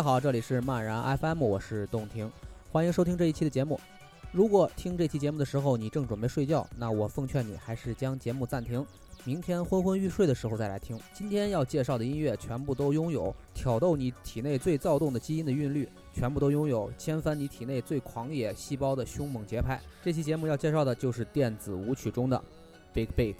大家好，这里是漫然 FM，我是洞庭，欢迎收听这一期的节目。如果听这期节目的时候你正准备睡觉，那我奉劝你还是将节目暂停，明天昏昏欲睡的时候再来听。今天要介绍的音乐全部都拥有挑逗你体内最躁动的基因的韵律，全部都拥有掀翻你体内最狂野细胞的凶猛节拍。这期节目要介绍的就是电子舞曲中的 Big Beat。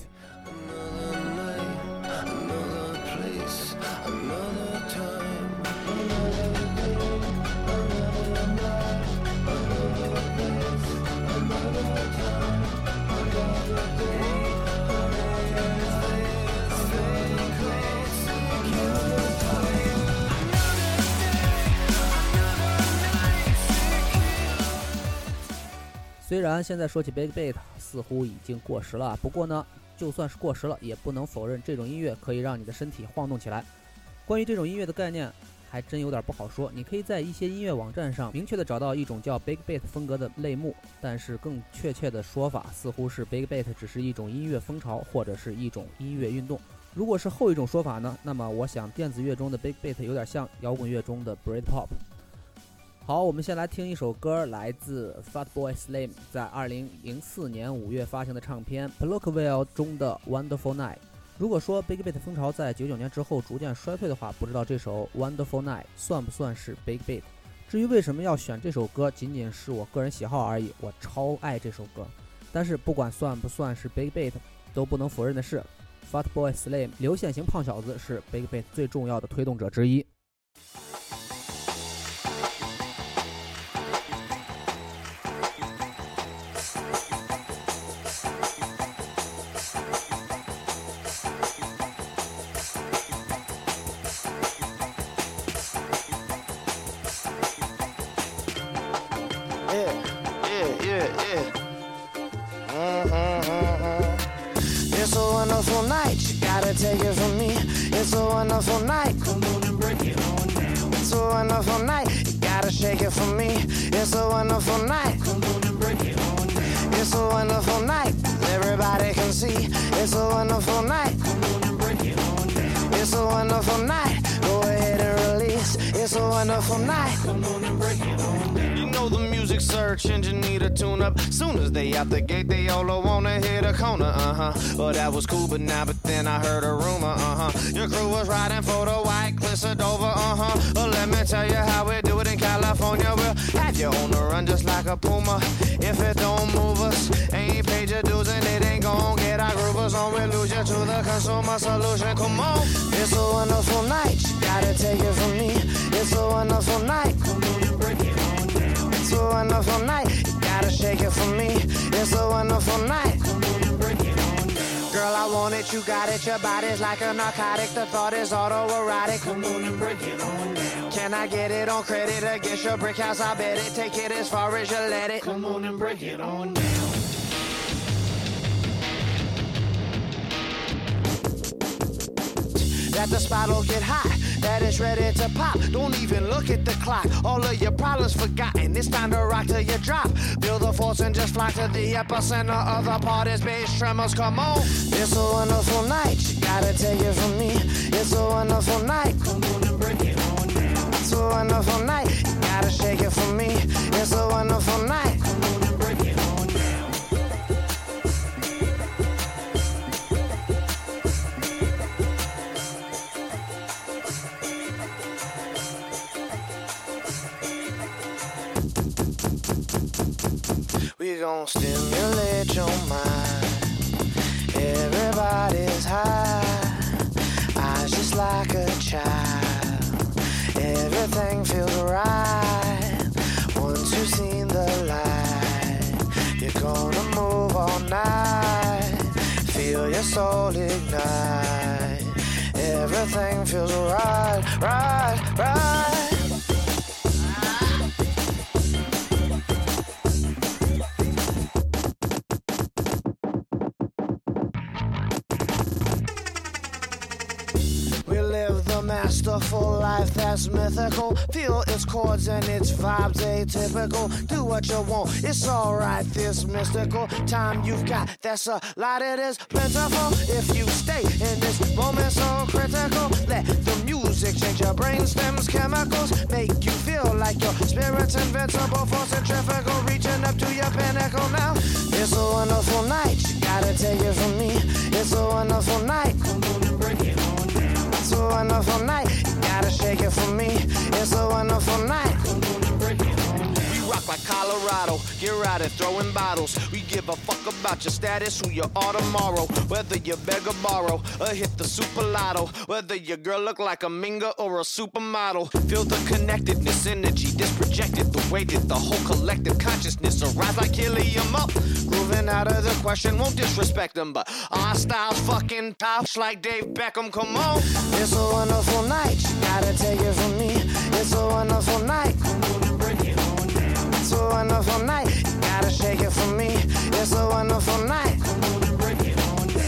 虽然现在说起 Big Beat 似乎已经过时了，不过呢，就算是过时了，也不能否认这种音乐可以让你的身体晃动起来。关于这种音乐的概念，还真有点不好说。你可以在一些音乐网站上明确的找到一种叫 Big Beat 风格的类目，但是更确切的说法似乎是 Big Beat 只是一种音乐风潮或者是一种音乐运动。如果是后一种说法呢，那么我想电子乐中的 Big Beat 有点像摇滚乐中的 Britpop。好，我们先来听一首歌，来自 Fatboy Slim 在2004年5月发行的唱片《p l o c k v i l l 中的《Wonderful Night》。如果说 Big Beat 风潮在99年之后逐渐衰退的话，不知道这首《Wonderful Night》算不算是 Big Beat？至于为什么要选这首歌，仅仅是我个人喜好而已，我超爱这首歌。但是不管算不算是 Big Beat，都不能否认的是，Fatboy Slim 流线型胖小子是 Big Beat 最重要的推动者之一。enough all night. Come on and break it on down. It's a wonderful night. You gotta shake it for me. It's a wonderful night. Come on and break it on down. It's a wonderful night. Everybody can see. It's a wonderful night. Come on and break it on down. It's a wonderful night. Go ahead and release. It's a wonderful night. Come on and break it on down search engine need a tune up. Soon as they out the gate, they all wanna hit a corner, uh huh. Well, that was cool, but now, but then I heard a rumor, uh huh. Your crew was riding for the white cliffs of Dover, uh huh. Well, let me tell you how we do it in California. We'll have you on the run just like a puma. If it don't move us, ain't paid your dues and it ain't gon' get our groovers on. We lose you to the consumer solution. Come on, it's a wonderful night. Gotta take it from me. It's a wonderful night. Come on It's a wonderful night. You gotta shake it for me. It's a wonderful night. Come on and break it on down. Girl, I want it, you got it. Your body's like a narcotic. The thought is autoerotic. Come on and break it on down. Can I get it on credit against your brick house? I bet it. Take it as far as you let it. Come on and break it on down. that the spot'll get hot, that it's ready to pop. Don't even look at the clock. All of your problems forgotten. It's time to rock till you drop. Feel the force and just fly to the epicenter of the party's bass tremors. Come on. It's a wonderful night. You gotta take it from me. It's a wonderful night. Come on and break it on down. It's a wonderful night. You gotta shake it for me. It's a wonderful night. Gon' stimulate your mind. Everybody's high. Eyes just like a child. Everything feels right. Once you've seen the light, you're gonna move all night. Feel your soul ignite. Everything feels right, right, right. Masterful life that's mythical. Feel its chords and its vibes atypical. Do what you want, it's alright, this mystical time you've got. That's a lot, it is plentiful. If you stay in this moment so critical, let the music change your brain stems, chemicals. Make you feel like your spirit's invincible, force centrifugal, reaching up to your pinnacle now. It's a wonderful night, you gotta take it from me. It's a wonderful night. It's a wonderful night. You gotta shake it for me. It's a wonderful night. Colorado. Get right at throwing bottles. We give a fuck about your status, who you are tomorrow. Whether you beg or borrow, or hit the super lotto. Whether your girl look like a minga or a supermodel. Feel the connectedness, energy, this projected. The way that the whole collective consciousness arise like helium up. Grooving out of the question, won't disrespect them, but our style's fucking tops like Dave Beckham. Come on. It's a wonderful night. You gotta take it from me. It's a wonderful night. Wonderful night. Gotta shake it for me. It's a wonderful night.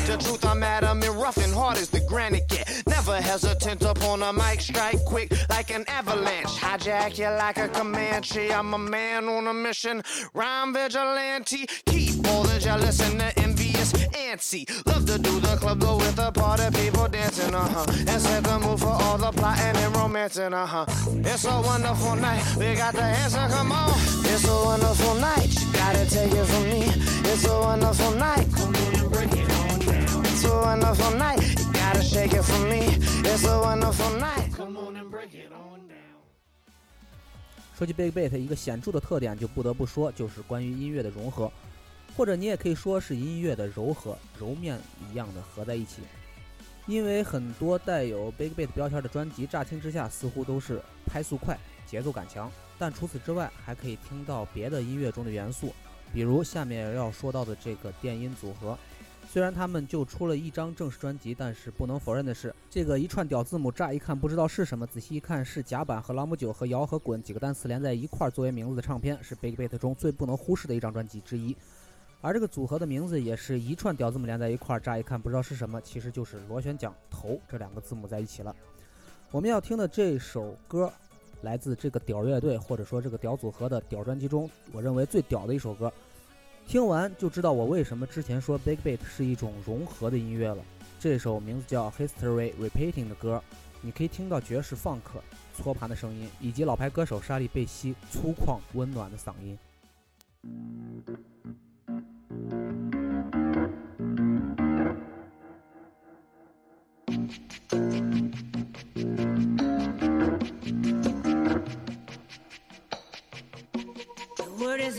The truth, I'm adamant, rough and hard as the granite get. Never hesitant upon a mic, strike quick like an avalanche. Hijack you like a Comanche. I'm a man on a mission. Rhyme vigilante. Keep all the jealous and the envious antsy. Love to do the club though with the party people dancing, uh huh. And set the mood for all the plotting and romancing, uh huh. It's a wonderful night. We got the answer, come on. It's a wonderful night. You gotta take it from me. It's a wonderful night. Come on and break it on down. It's a wonderful night. You gotta shake it for me. It's a wonderful night. Come on and break it on down. 说起 Big Beat，一个显着的特点就不得不说就是关于音乐的融合， 或者你也可以说是音乐的柔和，揉面一样的合在一起。因为很多带有 Big Beat 标签的专辑，乍听之下似乎都是拍速快、节奏感强，但除此之外，还可以听到别的音乐中的元素，比如下面要说到的这个电音组合。虽然他们就出了一张正式专辑，但是不能否认的是，这个一串屌字母乍一看不知道是什么，仔细一看是甲板和朗姆酒和摇和滚几个单词连在一块儿作为名字的唱片，是 Big Beat 中最不能忽视的一张专辑之一。而这个组合的名字也是一串屌字母连在一块儿，乍一看不知道是什么，其实就是螺旋桨头这两个字母在一起了。我们要听的这首歌，来自这个屌乐队或者说这个屌组合的屌专辑中，我认为最屌的一首歌。听完就知道我为什么之前说 Big Beat 是一种融合的音乐了。这首名字叫 History Repeating 的歌，你可以听到爵士 Funk 搓盘的声音，以及老牌歌手莎莉贝西粗犷温暖的嗓音。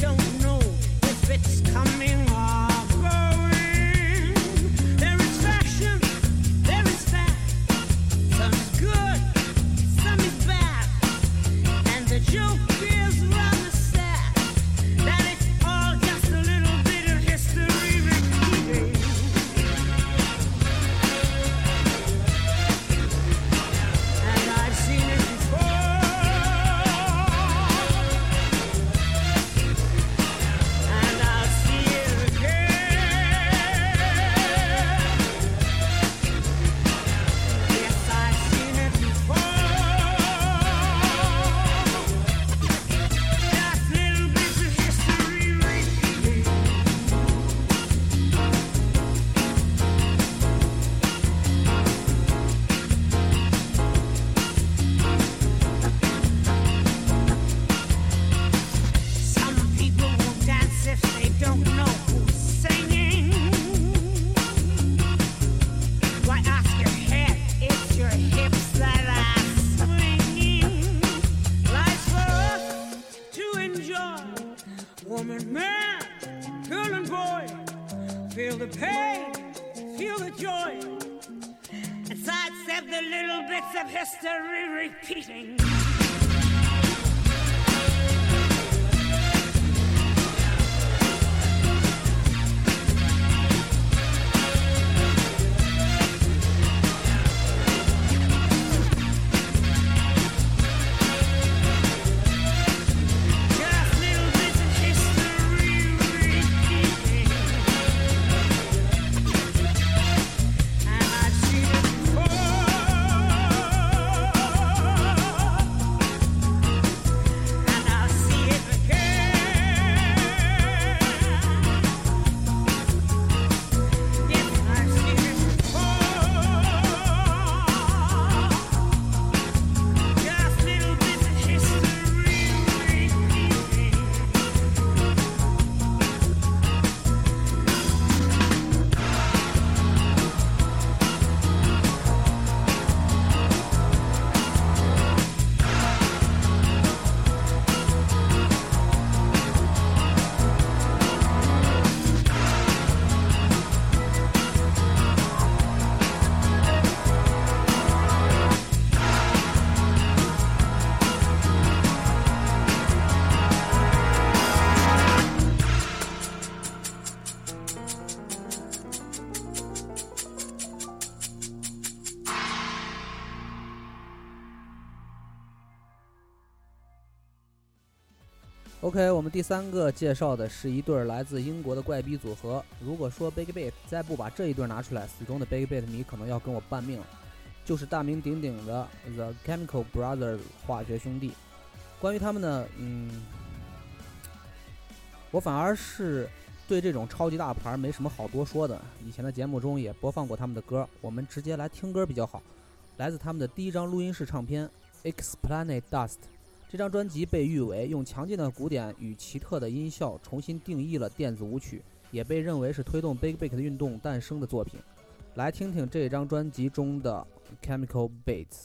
Don't little bits of history repeating. OK，我们第三个介绍的是一对来自英国的怪逼组合。如果说 Big Beat 再不把这一对拿出来，死忠的 Big Beat 迷可能要跟我拌命了。就是大名鼎鼎的 The Chemical Brothers 化学兄弟。关于他们呢，嗯，我反而是对这种超级大牌没什么好多说的。以前的节目中也播放过他们的歌，我们直接来听歌比较好。来自他们的第一张录音室唱片《Explanet Dust》。这张专辑被誉为用强劲的鼓点与奇特的音效重新定义了电子舞曲，也被认为是推动 Big Big 的运动诞生的作品。来听听这张专辑中的《Chemical Beats》。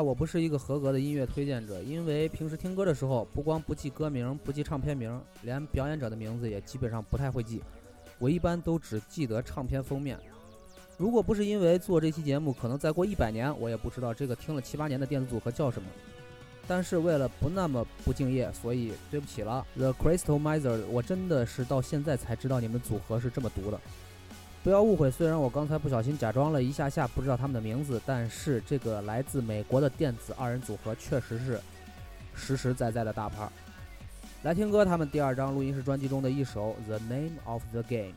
我不是一个合格的音乐推荐者，因为平时听歌的时候，不光不记歌名，不记唱片名，连表演者的名字也基本上不太会记。我一般都只记得唱片封面。如果不是因为做这期节目，可能再过一百年，我也不知道这个听了七八年的电子组合叫什么。但是为了不那么不敬业，所以对不起了，The Crystal Miser，我真的是到现在才知道你们组合是这么读的。不要误会，虽然我刚才不小心假装了一下下不知道他们的名字，但是这个来自美国的电子二人组合确实是实实在在的大牌。来听歌，他们第二张录音室专辑中的一首《The Name of the Game》。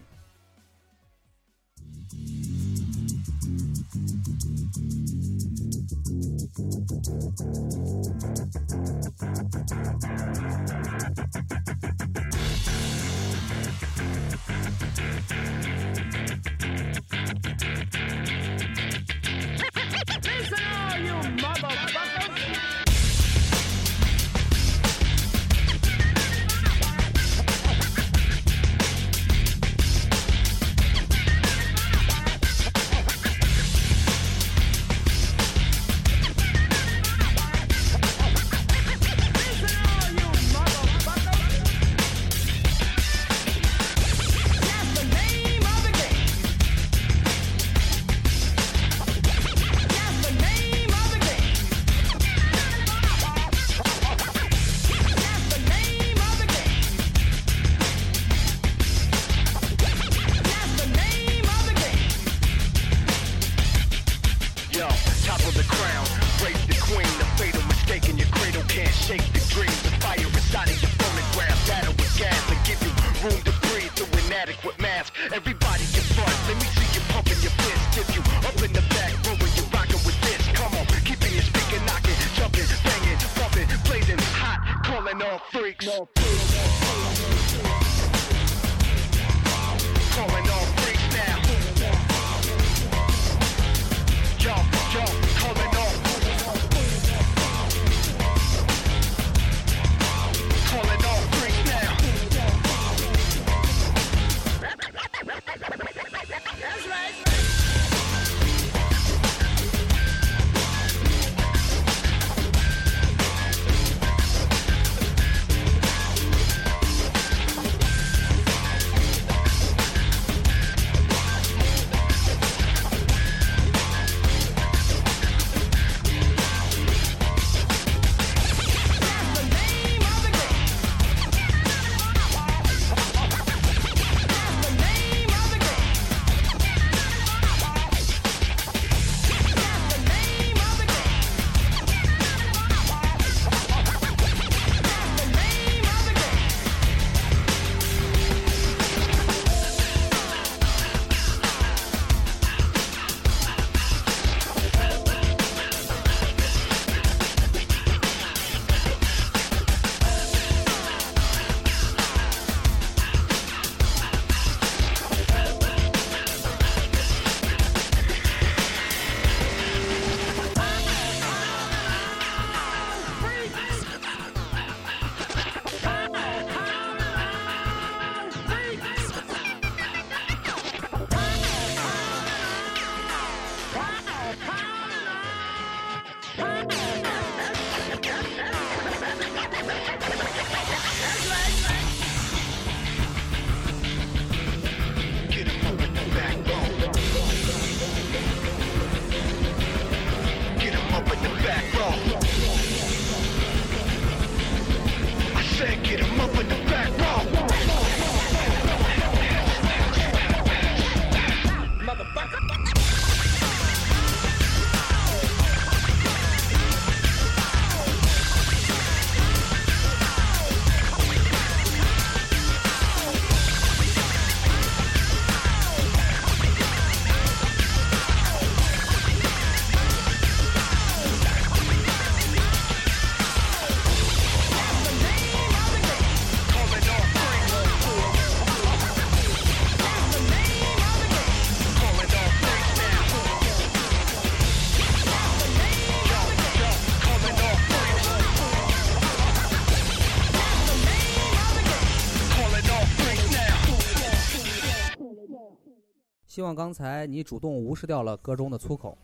希望刚才你主动无视掉了歌中的粗口。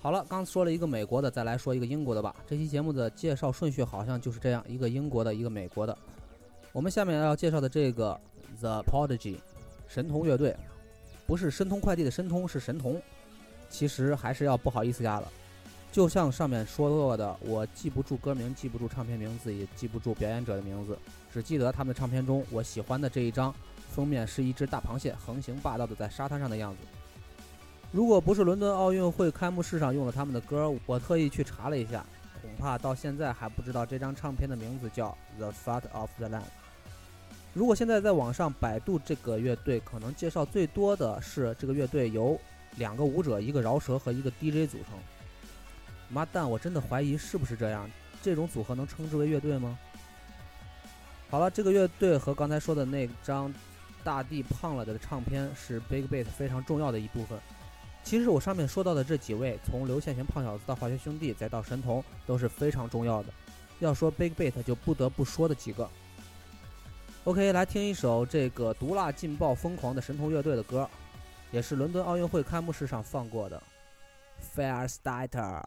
好了，刚说了一个美国的，再来说一个英国的吧。这期节目的介绍顺序好像就是这样：一个英国的，一个美国的。我们下面要介绍的这个 The Prodigy 神童乐队，不是申通快递的申通，是神童。其实还是要不好意思呀了。就像上面说过的，我记不住歌名，记不住唱片名字，也记不住表演者的名字，只记得他们的唱片中我喜欢的这一张封面是一只大螃蟹横行霸道的在沙滩上的样子。如果不是伦敦奥运会开幕式上用了他们的歌，我特意去查了一下，恐怕到现在还不知道这张唱片的名字叫《The Fat of the Land》。如果现在在网上百度这个乐队，可能介绍最多的是这个乐队由两个舞者、一个饶舌和一个 DJ 组成。妈蛋，我真的怀疑是不是这样？这种组合能称之为乐队吗？好了，这个乐队和刚才说的那张大地胖了的唱片是 Big Beat 非常重要的一部分。其实我上面说到的这几位，从刘宪贤胖小子到化学兄弟，再到神童，都是非常重要的。要说 Big Beat，就不得不说的几个。OK，来听一首这个毒辣劲爆疯狂的神童乐队的歌，也是伦敦奥运会开幕式上放过的《Fire Starter》。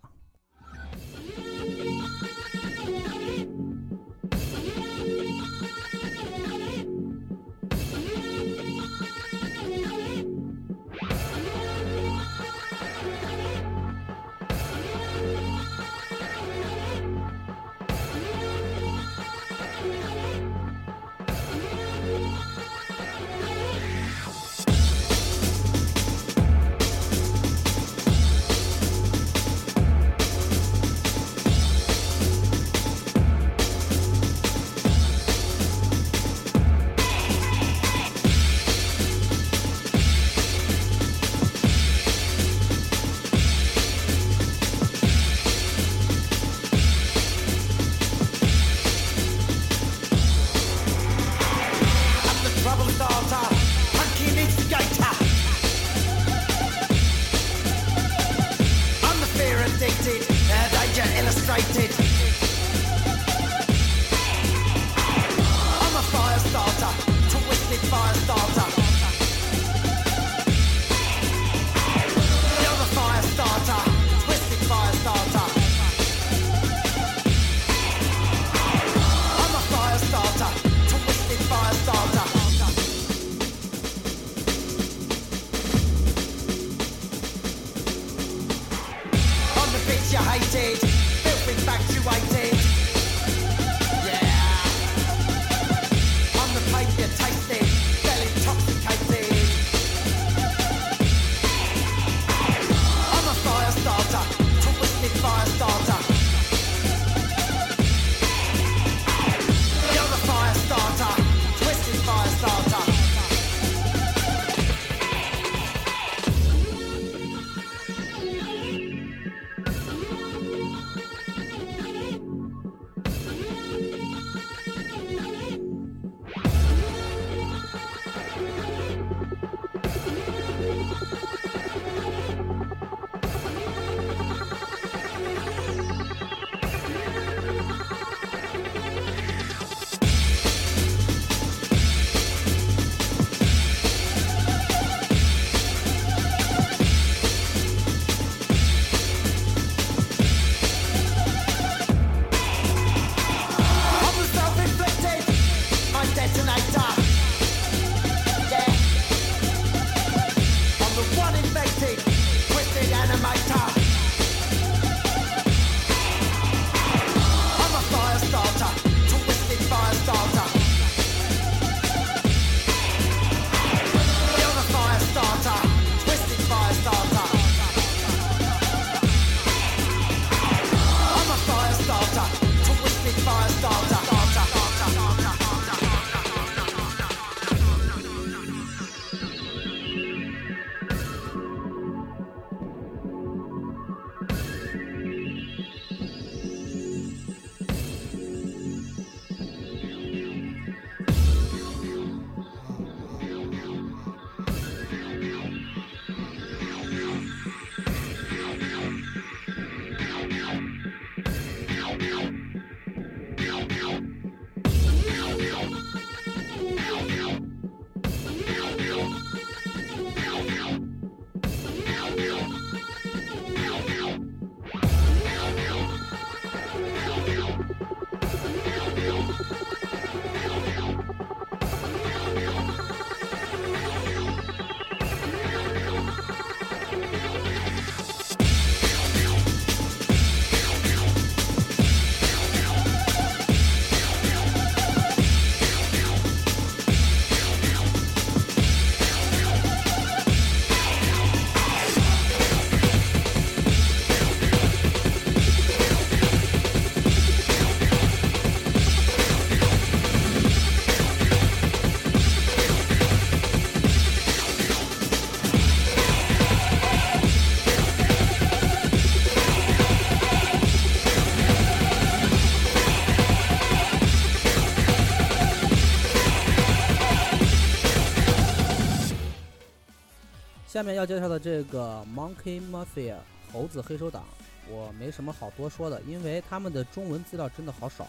下面要介绍的这个 Monkey Mafia 猴子黑手党，我没什么好多说的，因为他们的中文资料真的好少，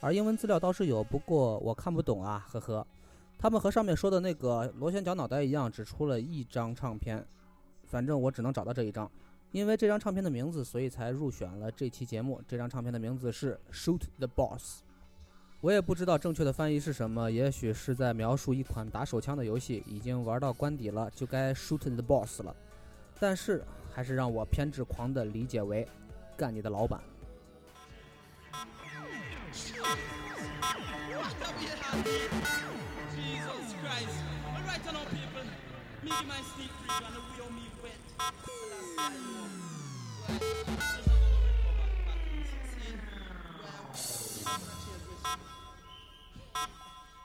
而英文资料倒是有，不过我看不懂啊，呵呵。他们和上面说的那个螺旋桨脑袋一样，只出了一张唱片，反正我只能找到这一张，因为这张唱片的名字，所以才入选了这期节目。这张唱片的名字是《Shoot the Boss》。我也不知道正确的翻译是什么，也许是在描述一款打手枪的游戏，已经玩到关底了，就该 shoot the boss 了。但是还是让我偏执狂的理解为干你的老板。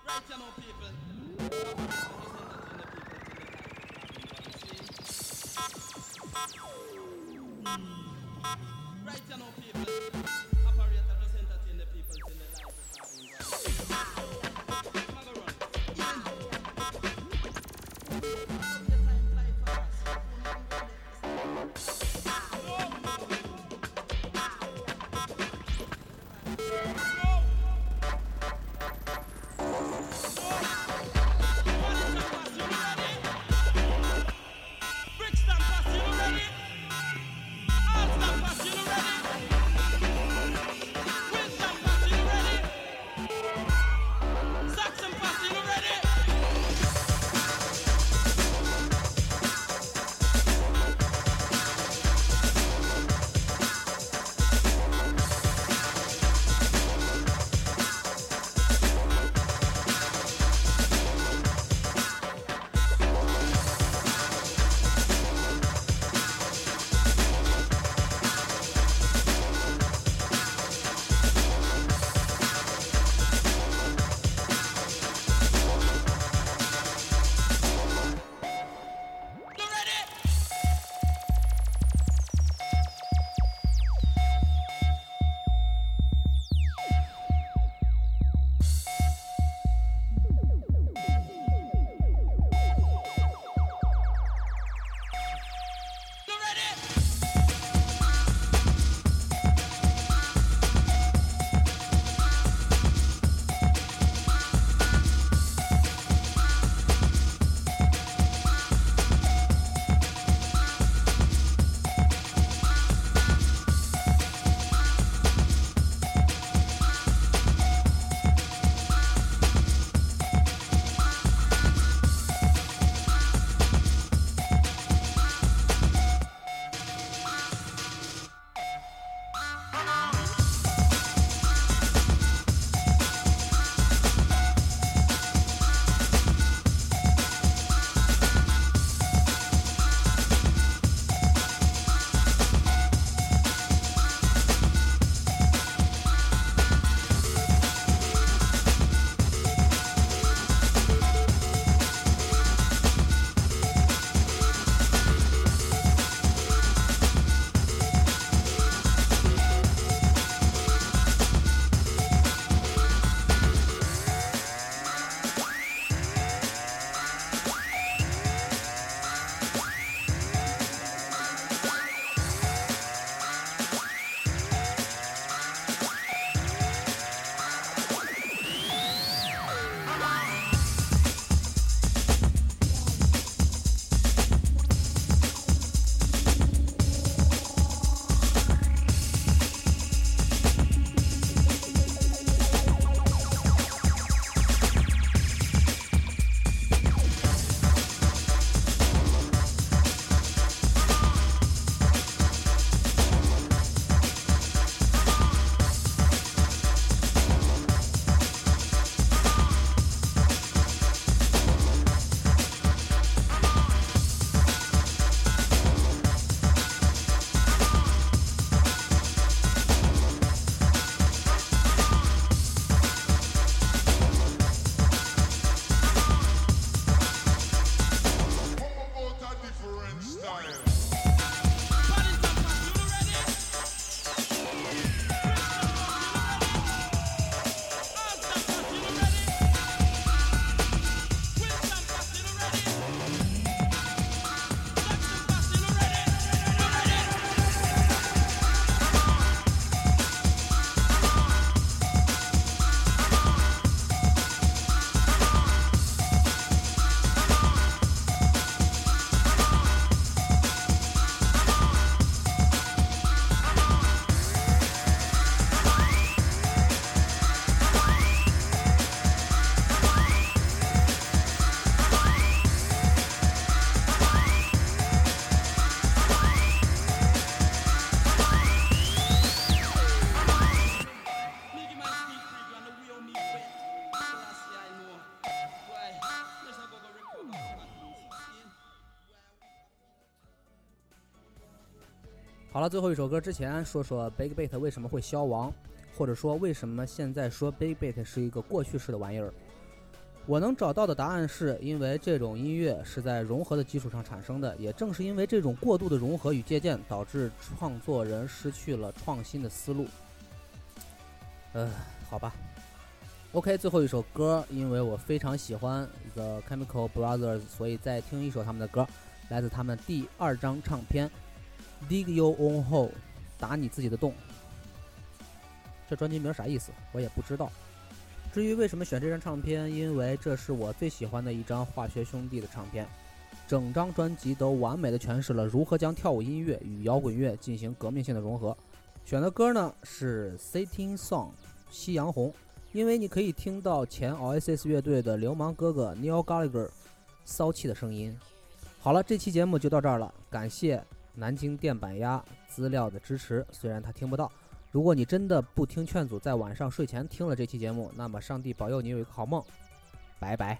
Right here people. Right here now, people. Operator, just entertain the people till the light is 了，最后一首歌之前说说 Big Beat 为什么会消亡，或者说为什么现在说 Big Beat 是一个过去式的玩意儿。我能找到的答案是因为这种音乐是在融合的基础上产生的，也正是因为这种过度的融合与借鉴，导致创作人失去了创新的思路。呃，好吧。OK，最后一首歌，因为我非常喜欢 The Chemical Brothers，所以再听一首他们的歌，来自他们第二张唱片《Dig Your Own Hole》，打你自己的洞。这专辑名啥意思？我也不知道。至于为什么选这张唱片，因为这是我最喜欢的一张化学兄弟的唱片，整张专辑都完美的诠释了如何将跳舞音乐与摇滚乐进行革命性的融合。选的歌呢是《Sitting Song》夕阳红，因为你可以听到前 Oasis 乐队的流氓哥哥 Neil Gallagher 骚气的声音。好了，这期节目就到这儿了，感谢南京电板鸭资料的支持，虽然他听不到。如果你真的不听劝阻，在晚上睡前听了这期节目，那么上帝保佑你有一个好梦，拜拜。